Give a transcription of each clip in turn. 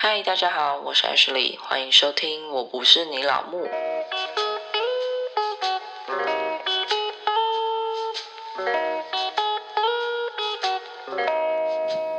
嗨，大家好，我是 Ashley，欢迎收听。我不是你老木。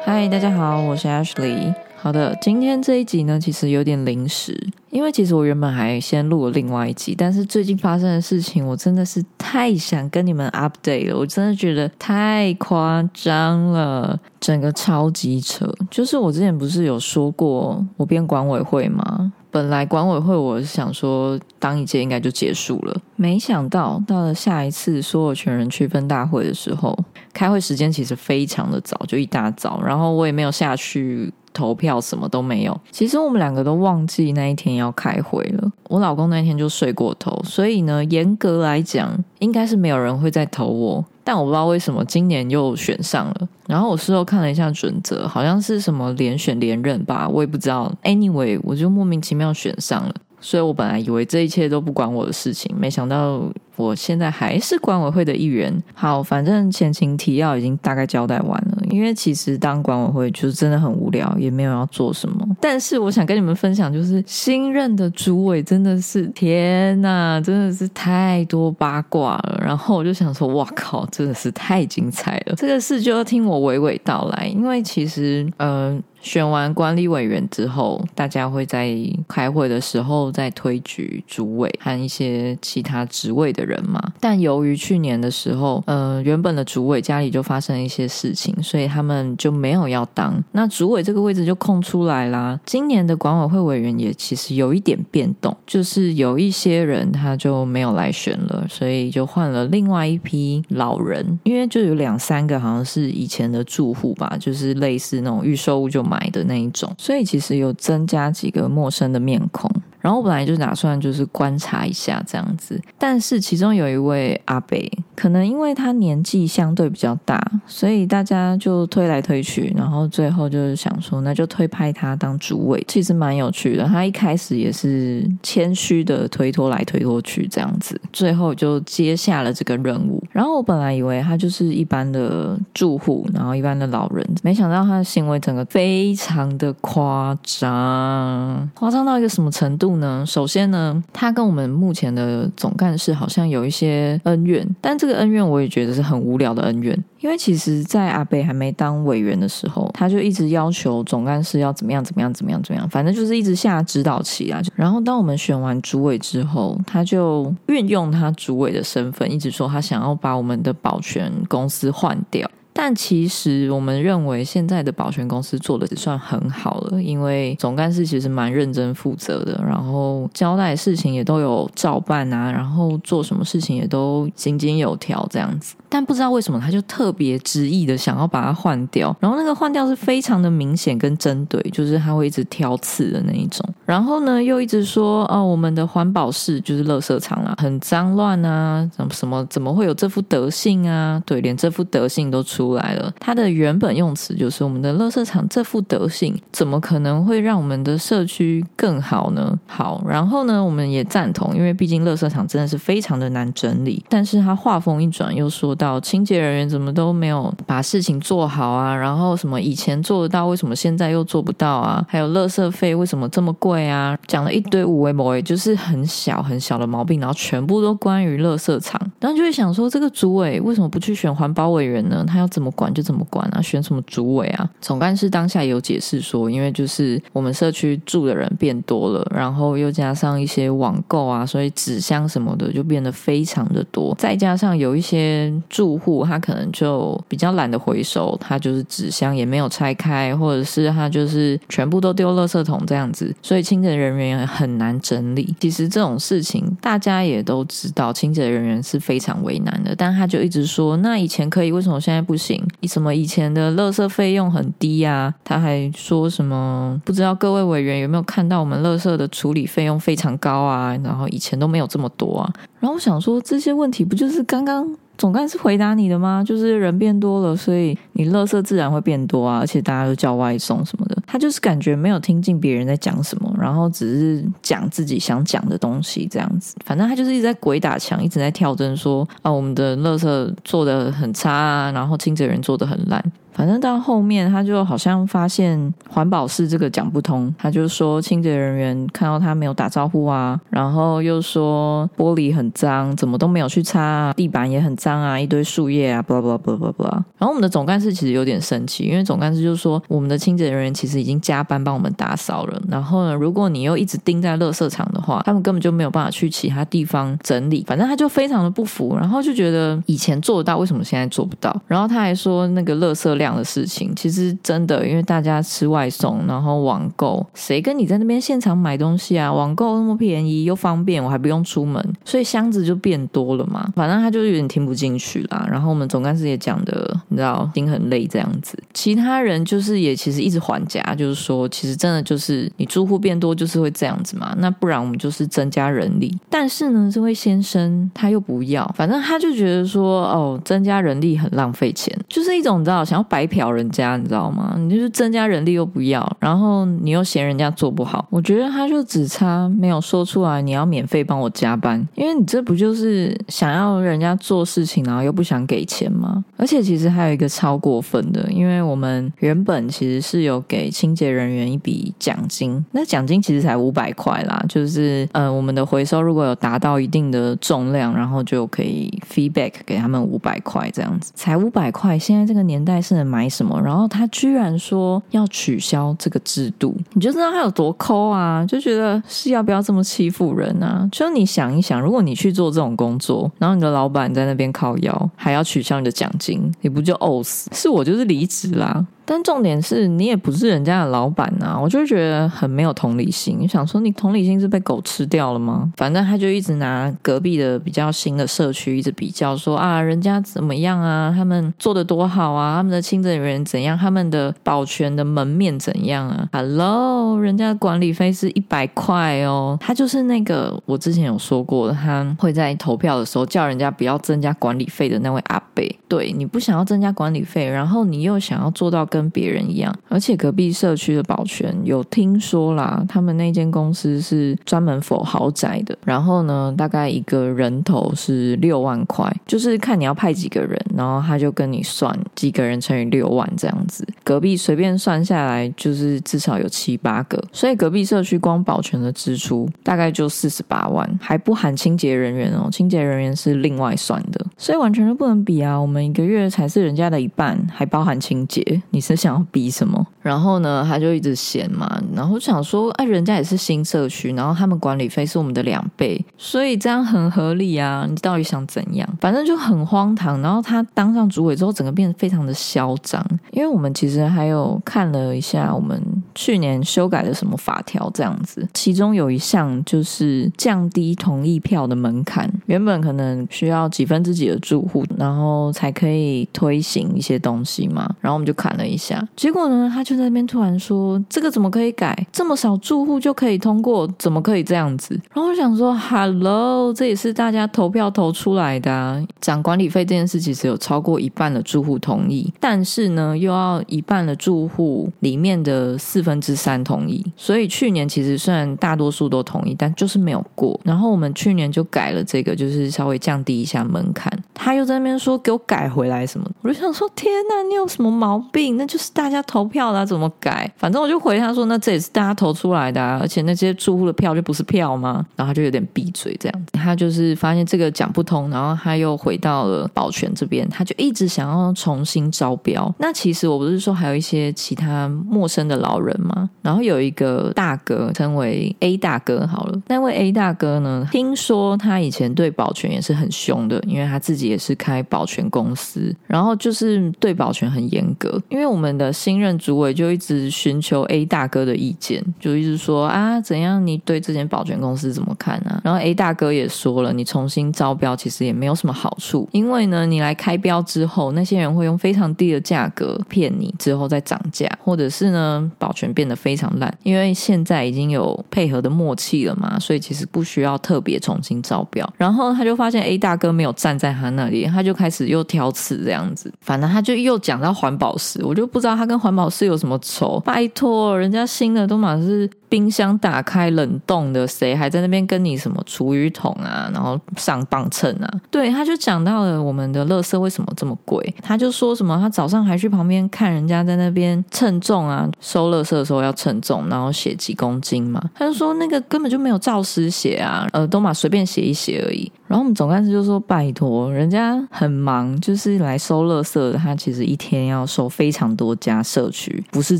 嗨，大家好，我是 Ashley。好的，今天这一集呢，其实有点临时，因为其实我原本还先录了另外一集，但是最近发生的事情，我真的是太想跟你们 update 了，我真的觉得太夸张了，整个超级扯。就是我之前不是有说过我编管委会吗？本来管委会我想说当一届应该就结束了，没想到到了下一次所有权人区分大会的时候，开会时间其实非常的早，就一大早，然后我也没有下去。投票什么都没有，其实我们两个都忘记那一天要开会了。我老公那天就睡过头，所以呢，严格来讲，应该是没有人会再投我。但我不知道为什么今年又选上了。然后我事后看了一下准则，好像是什么连选连任吧，我也不知道。Anyway，我就莫名其妙选上了。所以我本来以为这一切都不关我的事情，没想到我现在还是管委会的一员。好，反正前情提要已经大概交代完了。因为其实当管委会就是真的很无聊，也没有要做什么。但是我想跟你们分享，就是新任的主委真的是天呐，真的是太多八卦了。然后我就想说，哇靠，真的是太精彩了。这个事就要听我娓娓道来，因为其实，嗯。选完管理委员之后，大家会在开会的时候再推举主委和一些其他职位的人嘛。但由于去年的时候，呃，原本的主委家里就发生一些事情，所以他们就没有要当。那主委这个位置就空出来啦。今年的管委会委员也其实有一点变动，就是有一些人他就没有来选了，所以就换了另外一批老人。因为就有两三个好像是以前的住户吧，就是类似那种预售物就。买的那一种，所以其实有增加几个陌生的面孔。然后我本来就打算就是观察一下这样子，但是其中有一位阿北，可能因为他年纪相对比较大，所以大家就推来推去，然后最后就是想说，那就推派他当主委，其实蛮有趣的。他一开始也是谦虚的推脱来推脱去这样子，最后就接下了这个任务。然后我本来以为他就是一般的住户，然后一般的老人，没想到他的行为整个非常的夸张，夸张到一个什么程度？呢，首先呢，他跟我们目前的总干事好像有一些恩怨，但这个恩怨我也觉得是很无聊的恩怨，因为其实，在阿北还没当委员的时候，他就一直要求总干事要怎么样怎么样怎么样怎么样，反正就是一直下指导棋啊。然后当我们选完主委之后，他就运用他主委的身份，一直说他想要把我们的保全公司换掉。但其实我们认为现在的保全公司做的算很好了，因为总干事其实蛮认真负责的，然后交代事情也都有照办啊，然后做什么事情也都井井有条这样子。但不知道为什么他就特别执意的想要把它换掉，然后那个换掉是非常的明显跟针对，就是他会一直挑刺的那一种。然后呢，又一直说哦，我们的环保室就是垃圾场啊，很脏乱啊，怎么什么怎么会有这副德性啊？对，连这副德性都出出来了。他的原本用词就是我们的垃圾场这副德性，怎么可能会让我们的社区更好呢？好，然后呢，我们也赞同，因为毕竟垃圾场真的是非常的难整理。但是他话锋一转，又说。到清洁人员怎么都没有把事情做好啊？然后什么以前做得到，为什么现在又做不到啊？还有垃圾费为什么这么贵啊？讲了一堆无为某为，就是很小很小的毛病，然后全部都关于垃圾场。然后就会想说，这个主委为什么不去选环保委员呢？他要怎么管就怎么管啊？选什么主委啊？总干事当下有解释说，因为就是我们社区住的人变多了，然后又加上一些网购啊，所以纸箱什么的就变得非常的多，再加上有一些。住户他可能就比较懒得回收，他就是纸箱也没有拆开，或者是他就是全部都丢垃圾桶这样子，所以清洁人员很难整理。其实这种事情大家也都知道，清洁人员是非常为难的。但他就一直说，那以前可以，为什么现在不行？什么以前的垃圾费用很低啊？他还说什么不知道各位委员有没有看到我们垃圾的处理费用非常高啊？然后以前都没有这么多啊。然后我想说，这些问题不就是刚刚？总干事回答你的吗？就是人变多了，所以你垃圾自然会变多啊，而且大家都叫外送什么的。他就是感觉没有听进别人在讲什么，然后只是讲自己想讲的东西这样子。反正他就是一直在鬼打墙，一直在跳针说啊，我们的垃圾做的很差啊，然后清洁人做的很烂。反正到后面他就好像发现环保室这个讲不通，他就说清洁人员看到他没有打招呼啊，然后又说玻璃很脏，怎么都没有去擦，地板也很脏啊，一堆树叶啊，巴拉巴拉巴拉巴拉。然后我们的总干事其实有点生气，因为总干事就说我们的清洁人员其实已经加班帮我们打扫了，然后呢，如果你又一直盯在垃圾场的话，他们根本就没有办法去其他地方整理。反正他就非常的不服，然后就觉得以前做得到，为什么现在做不到？然后他还说那个垃圾量的事情，其实真的，因为大家吃外送，然后网购，谁跟你在那边现场买东西啊？网购那么便宜又方便，我还不用出门，所以箱子就变多了嘛。反正他就有点听不进去啦。然后我们总干事也讲的，你知道，心很累这样子。其他人就是也其实一直还价，就是说，其实真的就是你住户变多就是会这样子嘛。那不然我们就是增加人力。但是呢，这位先生他又不要，反正他就觉得说，哦，增加人力很浪费钱，就是一种你知道想要白嫖人家，你知道吗？你就是增加人力又不要，然后你又嫌人家做不好。我觉得他就只差没有说出来，你要免费帮我加班，因为你这不就是想要人家做事情，然后又不想给钱吗？而且其实还有一个超过分的，因为我们原本其实是有给清洁人员一笔奖金，那奖金其实才五百块啦，就是呃我们的回收如果有达到一定的重量，然后就可以 feedback 给他们五百块这样子，才五百块，现在这个年代是买什么？然后他居然说要取消这个制度，你就知道他有多抠啊！就觉得是要不要这么欺负人啊？就你想一想，如果你去做这种工作，然后你的老板在那边靠腰，还要取消你的奖金，你不就呕死？是我就是离职啦。但重点是你也不是人家的老板呐，我就觉得很没有同理心。你想说你同理心是被狗吃掉了吗？反正他就一直拿隔壁的比较新的社区一直比较，说啊人家怎么样啊，他们做的多好啊，他们的清洁人员怎样，他们的保全的门面怎样啊？Hello，人家管理费是一百块哦，他就是那个我之前有说过，他会在投票的时候叫人家不要增加管理费的那位阿贝。对，你不想要增加管理费，然后你又想要做到跟跟别人一样，而且隔壁社区的保全有听说啦，他们那间公司是专门否豪宅的。然后呢，大概一个人头是六万块，就是看你要派几个人，然后他就跟你算几个人乘以六万这样子。隔壁随便算下来就是至少有七八个，所以隔壁社区光保全的支出大概就四十八万，还不含清洁人员哦，清洁人员是另外算的，所以完全就不能比啊。我们一个月才是人家的一半，还包含清洁，你。是想要比什么？然后呢，他就一直嫌嘛，然后想说，哎，人家也是新社区，然后他们管理费是我们的两倍，所以这样很合理啊。你到底想怎样？反正就很荒唐。然后他当上主委之后，整个变得非常的嚣张。因为我们其实还有看了一下，我们去年修改的什么法条这样子，其中有一项就是降低同意票的门槛，原本可能需要几分之几的住户，然后才可以推行一些东西嘛。然后我们就看了一。下，结果呢，他就在那边突然说：“这个怎么可以改？这么少住户就可以通过，怎么可以这样子？”然后我想说：“Hello，这也是大家投票投出来的，涨管理费这件事其实有超过一半的住户同意，但是呢，又要一半的住户里面的四分分之三同意，所以去年其实虽然大多数都同意，但就是没有过。然后我们去年就改了这个，就是稍微降低一下门槛。他又在那边说给我改回来什么，我就想说：天哪，你有什么毛病？那就是大家投票的，怎么改？反正我就回他说，那这也是大家投出来的，啊而且那些住户的票就不是票吗？然后他就有点闭嘴这样子。他就是发现这个讲不通，然后他又回到了保全这边，他就一直想要重新招标。那其实我不是说还有一些其他陌生的老人吗？然后有一个大哥称为 A 大哥好了，那位 A 大哥呢，听说他以前对保全也是很凶的，因为他自己也是开保全公司，然后就是对保全很严格，因为我。们的新任主委就一直寻求 A 大哥的意见，就一直说啊，怎样？你对这间保全公司怎么看啊？然后 A 大哥也说了，你重新招标其实也没有什么好处，因为呢，你来开标之后，那些人会用非常低的价格骗你，之后再涨价，或者是呢，保全变得非常烂，因为现在已经有配合的默契了嘛，所以其实不需要特别重新招标。然后他就发现 A 大哥没有站在他那里，他就开始又挑刺这样子，反正他就又讲到环保室，我就不知道他跟环保室有什么仇。拜托，人家新的都满是。冰箱打开冷冻的，谁还在那边跟你什么厨余桶啊？然后上磅秤啊？对，他就讲到了我们的垃圾为什么这么贵？他就说什么他早上还去旁边看人家在那边称重啊，收垃测的时候要称重，然后写几公斤嘛。他就说那个根本就没有照实写啊，呃，都嘛随便写一写而已。然后我们总干事就说：“拜托，人家很忙，就是来收垃圾的。他其实一天要收非常多家社区，不是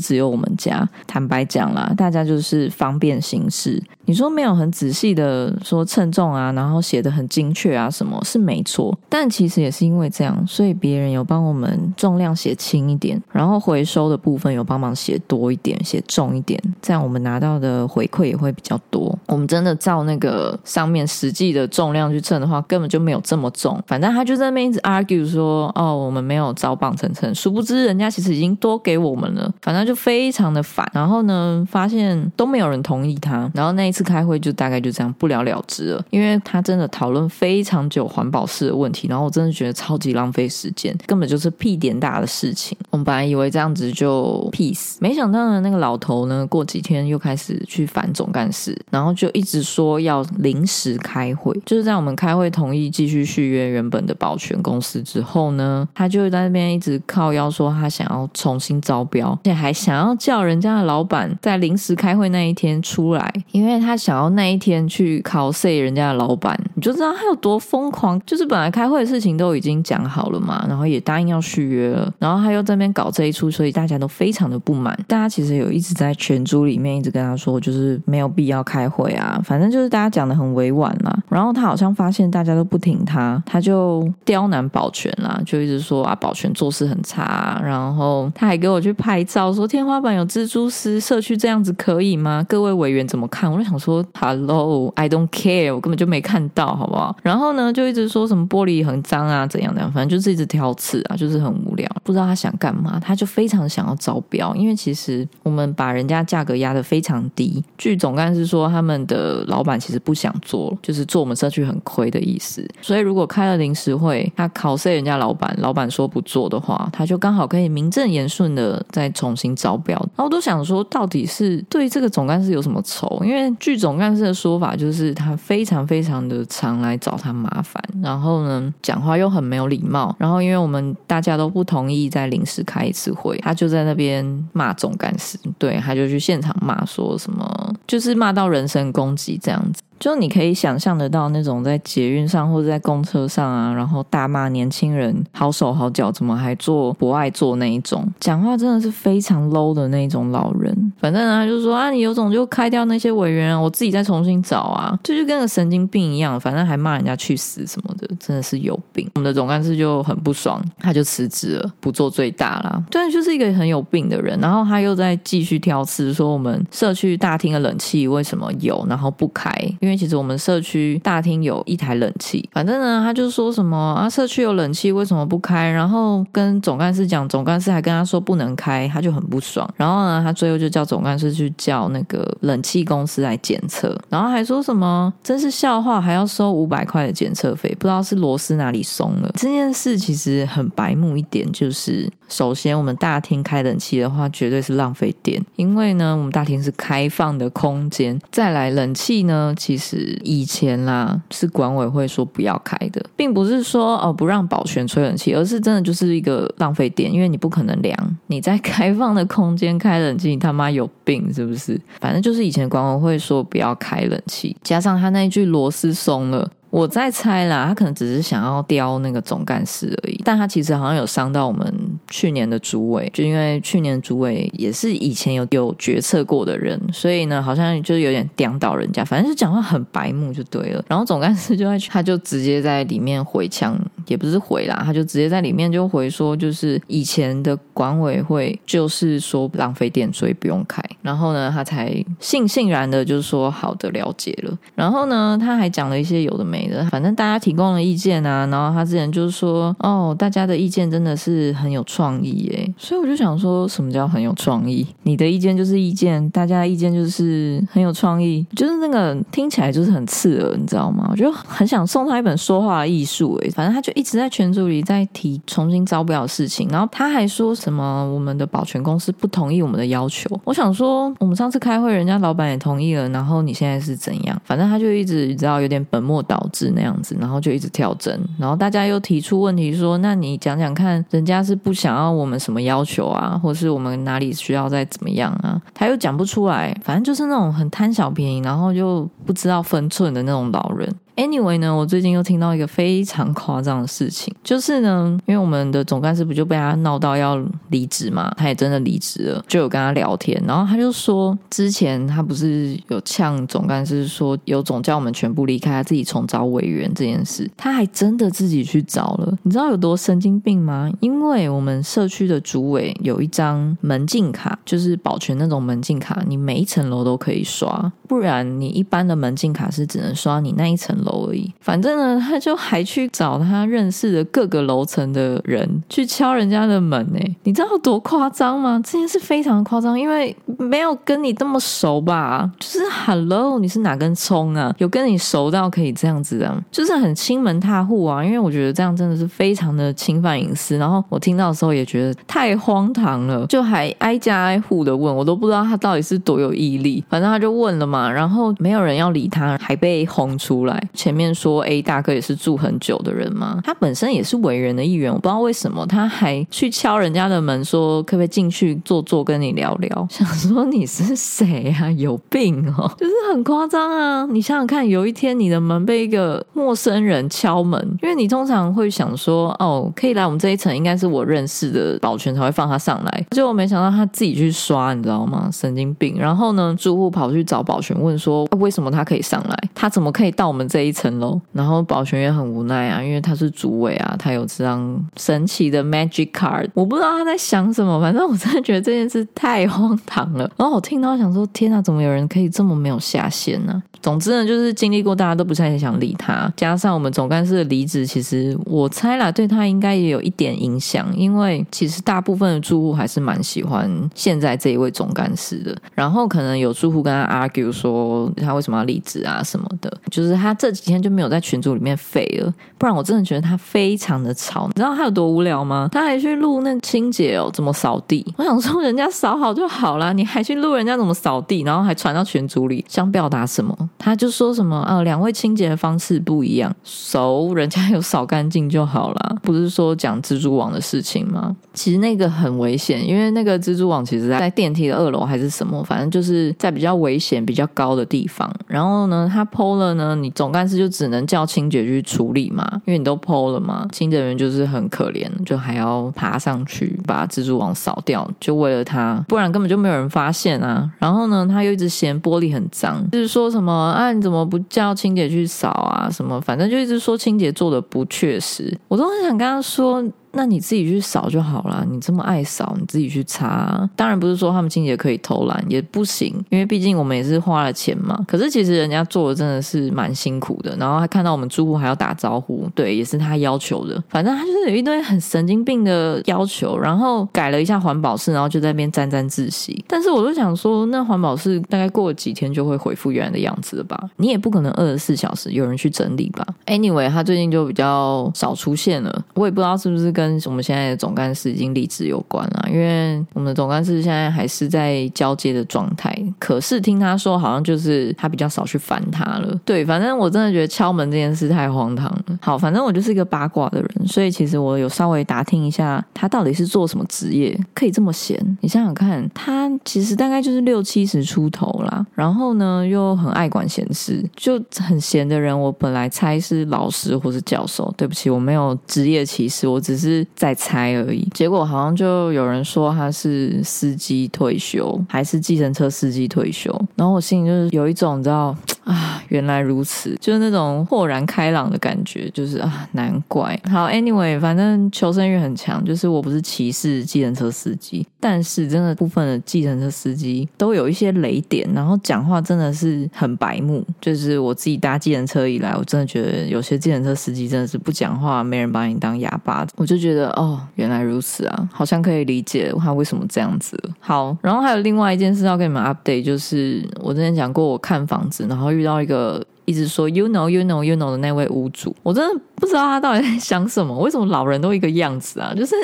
只有我们家。坦白讲啦，大家就是方便行事。你说没有很仔细的说称重啊，然后写的很精确啊，什么是没错。但其实也是因为这样，所以别人有帮我们重量写轻一点，然后回收的部分有帮忙写多一点，写重一点，这样我们拿到的回馈也会比较多。我们真的照那个上面实际的重量去称。”的话根本就没有这么重，反正他就在那边一直 argue 说，哦，我们没有招磅称称，殊不知人家其实已经多给我们了，反正就非常的烦。然后呢，发现都没有人同意他，然后那一次开会就大概就这样不了了之了，因为他真的讨论非常久环保式的问题，然后我真的觉得超级浪费时间，根本就是屁点大的事情。我们本来以为这样子就 peace，没想到呢，那个老头呢，过几天又开始去反总干事，然后就一直说要临时开会，就是在我们开。他会同意继续续约原本的保全公司之后呢，他就在那边一直靠腰说他想要重新招标，而且还想要叫人家的老板在临时开会那一天出来，因为他想要那一天去考 C 人家的老板，你就知道他有多疯狂。就是本来开会的事情都已经讲好了嘛，然后也答应要续约了，然后他又在那边搞这一出，所以大家都非常的不满。大家其实有一直在群组里面一直跟他说，就是没有必要开会啊，反正就是大家讲的很委婉啦。然后他好像发现。大家都不听他，他就刁难保全啦，就一直说啊，保全做事很差。然后他还给我去拍照，说天花板有蜘蛛丝，社区这样子可以吗？各位委员怎么看？我就想说，Hello，I don't care，我根本就没看到，好不好？然后呢，就一直说什么玻璃很脏啊，怎样怎样，反正就是一直挑刺啊，就是很无聊，不知道他想干嘛。他就非常想要招标，因为其实我们把人家价格压得非常低。据总干事说，他们的老板其实不想做，就是做我们社区很亏。的意思，所以如果开了临时会，他考试人家老板，老板说不做的话，他就刚好可以名正言顺的再重新招标。然后我都想说，到底是对这个总干事有什么仇？因为据总干事的说法，就是他非常非常的常来找他麻烦，然后呢，讲话又很没有礼貌。然后因为我们大家都不同意再临时开一次会，他就在那边骂总干事，对，他就去现场骂，说什么就是骂到人身攻击这样子。就你可以想象得到那种在捷运上或者在公车上啊，然后大骂年轻人好手好脚，怎么还做不爱做那一种，讲话真的是非常 low 的那种老人。反正他，就说啊，你有种就开掉那些委员，我自己再重新找啊，这就跟个神经病一样。反正还骂人家去死什么的，真的是有病。我们的总干事就很不爽，他就辞职了，不做最大啦。对，就是一个很有病的人。然后他又在继续挑刺，说我们社区大厅的冷气为什么有，然后不开，因为。因为其实我们社区大厅有一台冷气，反正呢，他就说什么啊，社区有冷气为什么不开？然后跟总干事讲，总干事还跟他说不能开，他就很不爽。然后呢，他最后就叫总干事去叫那个冷气公司来检测，然后还说什么真是笑话，还要收五百块的检测费，不知道是螺丝哪里松了。这件事其实很白目一点，就是首先我们大厅开冷气的话，绝对是浪费电，因为呢，我们大厅是开放的空间。再来冷气呢，其实。以前啦，是管委会说不要开的，并不是说哦不让保全吹冷气，而是真的就是一个浪费电，因为你不可能凉。你在开放的空间开冷气，你他妈有病是不是？反正就是以前管委会说不要开冷气，加上他那一句螺丝松了。我在猜啦，他可能只是想要刁那个总干事而已，但他其实好像有伤到我们去年的主委，就因为去年主委也是以前有有决策过的人，所以呢，好像就是有点颠倒人家，反正就讲话很白目就对了。然后总干事就在 他就直接在里面回呛也不是回啦，他就直接在里面就回说，就是以前的管委会就是说浪费电，所以不用开。然后呢，他才悻悻然的就是说好的了解了。然后呢，他还讲了一些有的没的，反正大家提供了意见啊。然后他之前就是说，哦，大家的意见真的是很有创意耶。所以我就想说，什么叫很有创意？你的意见就是意见，大家的意见就是很有创意，就是那个听起来就是很刺耳，你知道吗？我就很想送他一本说话的艺术诶。反正他就一直在群组里在提重新招标的事情，然后他还说什么我们的保全公司不同意我们的要求。我想说，我们上次开会，人家老板也同意了，然后你现在是怎样？反正他就一直你知道有点本末倒置那样子，然后就一直跳针，然后大家又提出问题说，那你讲讲看，人家是不想要我们什么要求啊，或是我们哪里需要再怎么样啊？他又讲不出来，反正就是那种很贪小便宜，然后就不知道分寸的那种老人。Anyway 呢，我最近又听到一个非常夸张的事情，就是呢，因为我们的总干事不就被他闹到要离职嘛，他也真的离职了，就有跟他聊天，然后他就说，之前他不是有呛总干事说有总叫我们全部离开，他自己重找委员这件事，他还真的自己去找了，你知道有多神经病吗？因为我们社区的主委有一张门禁卡，就是保全那种门禁卡，你每一层楼都可以刷，不然你一般的门禁卡是只能刷你那一层楼。而已，反正呢，他就还去找他认识的各个楼层的人去敲人家的门呢。你知道多夸张吗？这件事非常夸张，因为没有跟你这么熟吧？就是 Hello，你是哪根葱啊？有跟你熟到可以这样子啊？就是很亲门踏户啊！因为我觉得这样真的是非常的侵犯隐私。然后我听到的时候也觉得太荒唐了，就还挨家挨户的问，我都不知道他到底是多有毅力。反正他就问了嘛，然后没有人要理他，还被轰出来。前面说 A 大哥也是住很久的人吗，他本身也是委员的一员，我不知道为什么他还去敲人家的门，说可不可以进去坐坐跟你聊聊。想说你是谁啊？有病哦，就是很夸张啊！你想想看，有一天你的门被一个陌生人敲门，因为你通常会想说，哦，可以来我们这一层，应该是我认识的保全才会放他上来。结果没想到他自己去刷，你知道吗？神经病！然后呢，住户跑去找保全问说，为什么他可以上来？他怎么可以到我们这一？一层楼，然后保全也很无奈啊，因为他是主委啊，他有这张神奇的 magic card，我不知道他在想什么，反正我真的觉得这件事太荒唐了。然后我听到想说，天哪，怎么有人可以这么没有下限呢？总之呢，就是经历过，大家都不太想理他，加上我们总干事的离职，其实我猜啦，对他应该也有一点影响，因为其实大部分的住户还是蛮喜欢现在这一位总干事的。然后可能有住户跟他 argue 说，他为什么要离职啊什么的，就是他这。几天就没有在群组里面废了，不然我真的觉得他非常的吵。你知道他有多无聊吗？他还去录那清洁哦，怎么扫地？我想说人家扫好就好啦，你还去录人家怎么扫地，然后还传到群组里，想表达什么？他就说什么啊，两位清洁的方式不一样，熟人家有扫干净就好了，不是说讲蜘蛛网的事情吗？其实那个很危险，因为那个蜘蛛网其实在电梯的二楼还是什么，反正就是在比较危险、比较高的地方。然后呢，他剖了呢，你总该但是。就只能叫清洁去处理嘛，因为你都剖了嘛，清洁员就是很可怜，就还要爬上去把蜘蛛网扫掉，就为了他，不然根本就没有人发现啊。然后呢，他又一直嫌玻璃很脏，就是说什么啊，你怎么不叫清洁去扫啊？什么，反正就一直说清洁做的不确实，我都很想跟他说。那你自己去扫就好了，你这么爱扫，你自己去擦。当然不是说他们清洁可以偷懒，也不行，因为毕竟我们也是花了钱嘛。可是其实人家做的真的是蛮辛苦的，然后还看到我们住户还要打招呼，对，也是他要求的。反正他就是有一堆很神经病的要求，然后改了一下环保室，然后就在那边沾沾自喜。但是我就想说，那环保室大概过了几天就会恢复原来的样子了吧？你也不可能二十四小时有人去整理吧？Anyway，他最近就比较少出现了，我也不知道是不是。跟我们现在的总干事已经离职有关了，因为我们的总干事现在还是在交接的状态。可是听他说，好像就是他比较少去烦他了。对，反正我真的觉得敲门这件事太荒唐了。好，反正我就是一个八卦的人，所以其实我有稍微打听一下，他到底是做什么职业，可以这么闲。你想想看，他其实大概就是六七十出头啦，然后呢又很爱管闲事，就很闲的人。我本来猜是老师或是教授，对不起，我没有职业歧视，我只是。是在猜而已，结果好像就有人说他是司机退休，还是计程车司机退休，然后我心里就是有一种你知道 啊。原来如此，就是那种豁然开朗的感觉，就是啊，难怪。好，anyway，反正求生欲很强，就是我不是歧视计程车司机，但是真的部分的计程车司机都有一些雷点，然后讲话真的是很白目。就是我自己搭计程车以来，我真的觉得有些计程车司机真的是不讲话，没人把你当哑巴，我就觉得哦，原来如此啊，好像可以理解他为什么这样子。好，然后还有另外一件事要跟你们 update，就是我之前讲过，我看房子，然后遇到一个。一直说 you know you know you know 的那位屋主，我真的不知道他到底在想什么。为什么老人都一个样子啊？就是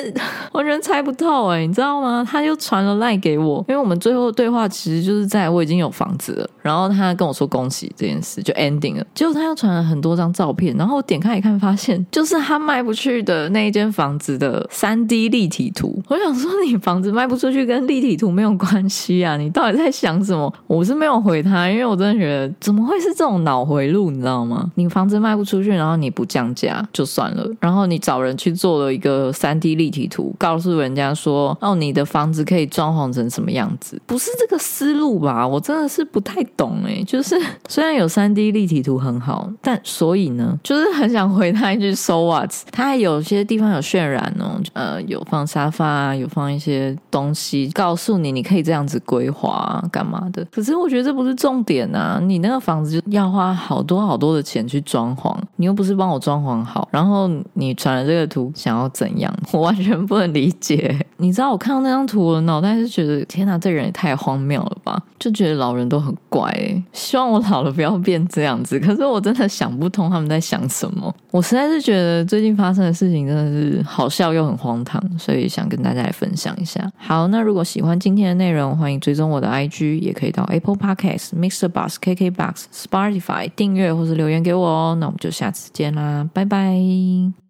完全猜不透哎，你知道吗？他又传了赖给我，因为我们最后对话其实就是在我已经有房子了，然后他跟我说恭喜这件事就 ending 了。结果他又传了很多张照片，然后我点开一看，发现就是他卖不去的那一间房子的三 D 立体图。我想说，你房子卖不出去跟立体图没有关系啊？你到底在想什么？我是没有回他，因为我真的觉得怎么会是这种脑。回路你知道吗？你房子卖不出去，然后你不降价就算了，然后你找人去做了一个三 D 立体图，告诉人家说哦，你的房子可以装潢成什么样子？不是这个思路吧？我真的是不太懂哎。就是虽然有三 D 立体图很好，但所以呢，就是很想回他一句 So what？他还有些地方有渲染哦，呃，有放沙发，有放一些东西，告诉你你可以这样子规划干嘛的。可是我觉得这不是重点啊，你那个房子就要花。好多好多的钱去装潢，你又不是帮我装潢好，然后你传了这个图想要怎样？我完全不能理解。你知道我看到那张图，我脑袋是觉得天哪，这人也太荒谬了吧！就觉得老人都很怪，希望我老了不要变这样子。可是我真的想不通他们在想什么。我实在是觉得最近发生的事情真的是好笑又很荒唐，所以想跟大家来分享一下。好，那如果喜欢今天的内容，欢迎追踪我的 IG，也可以到 Apple Podcast、Mixer Bus、KK Box、Spotify。订阅或者留言给我哦，那我们就下次见啦，拜拜。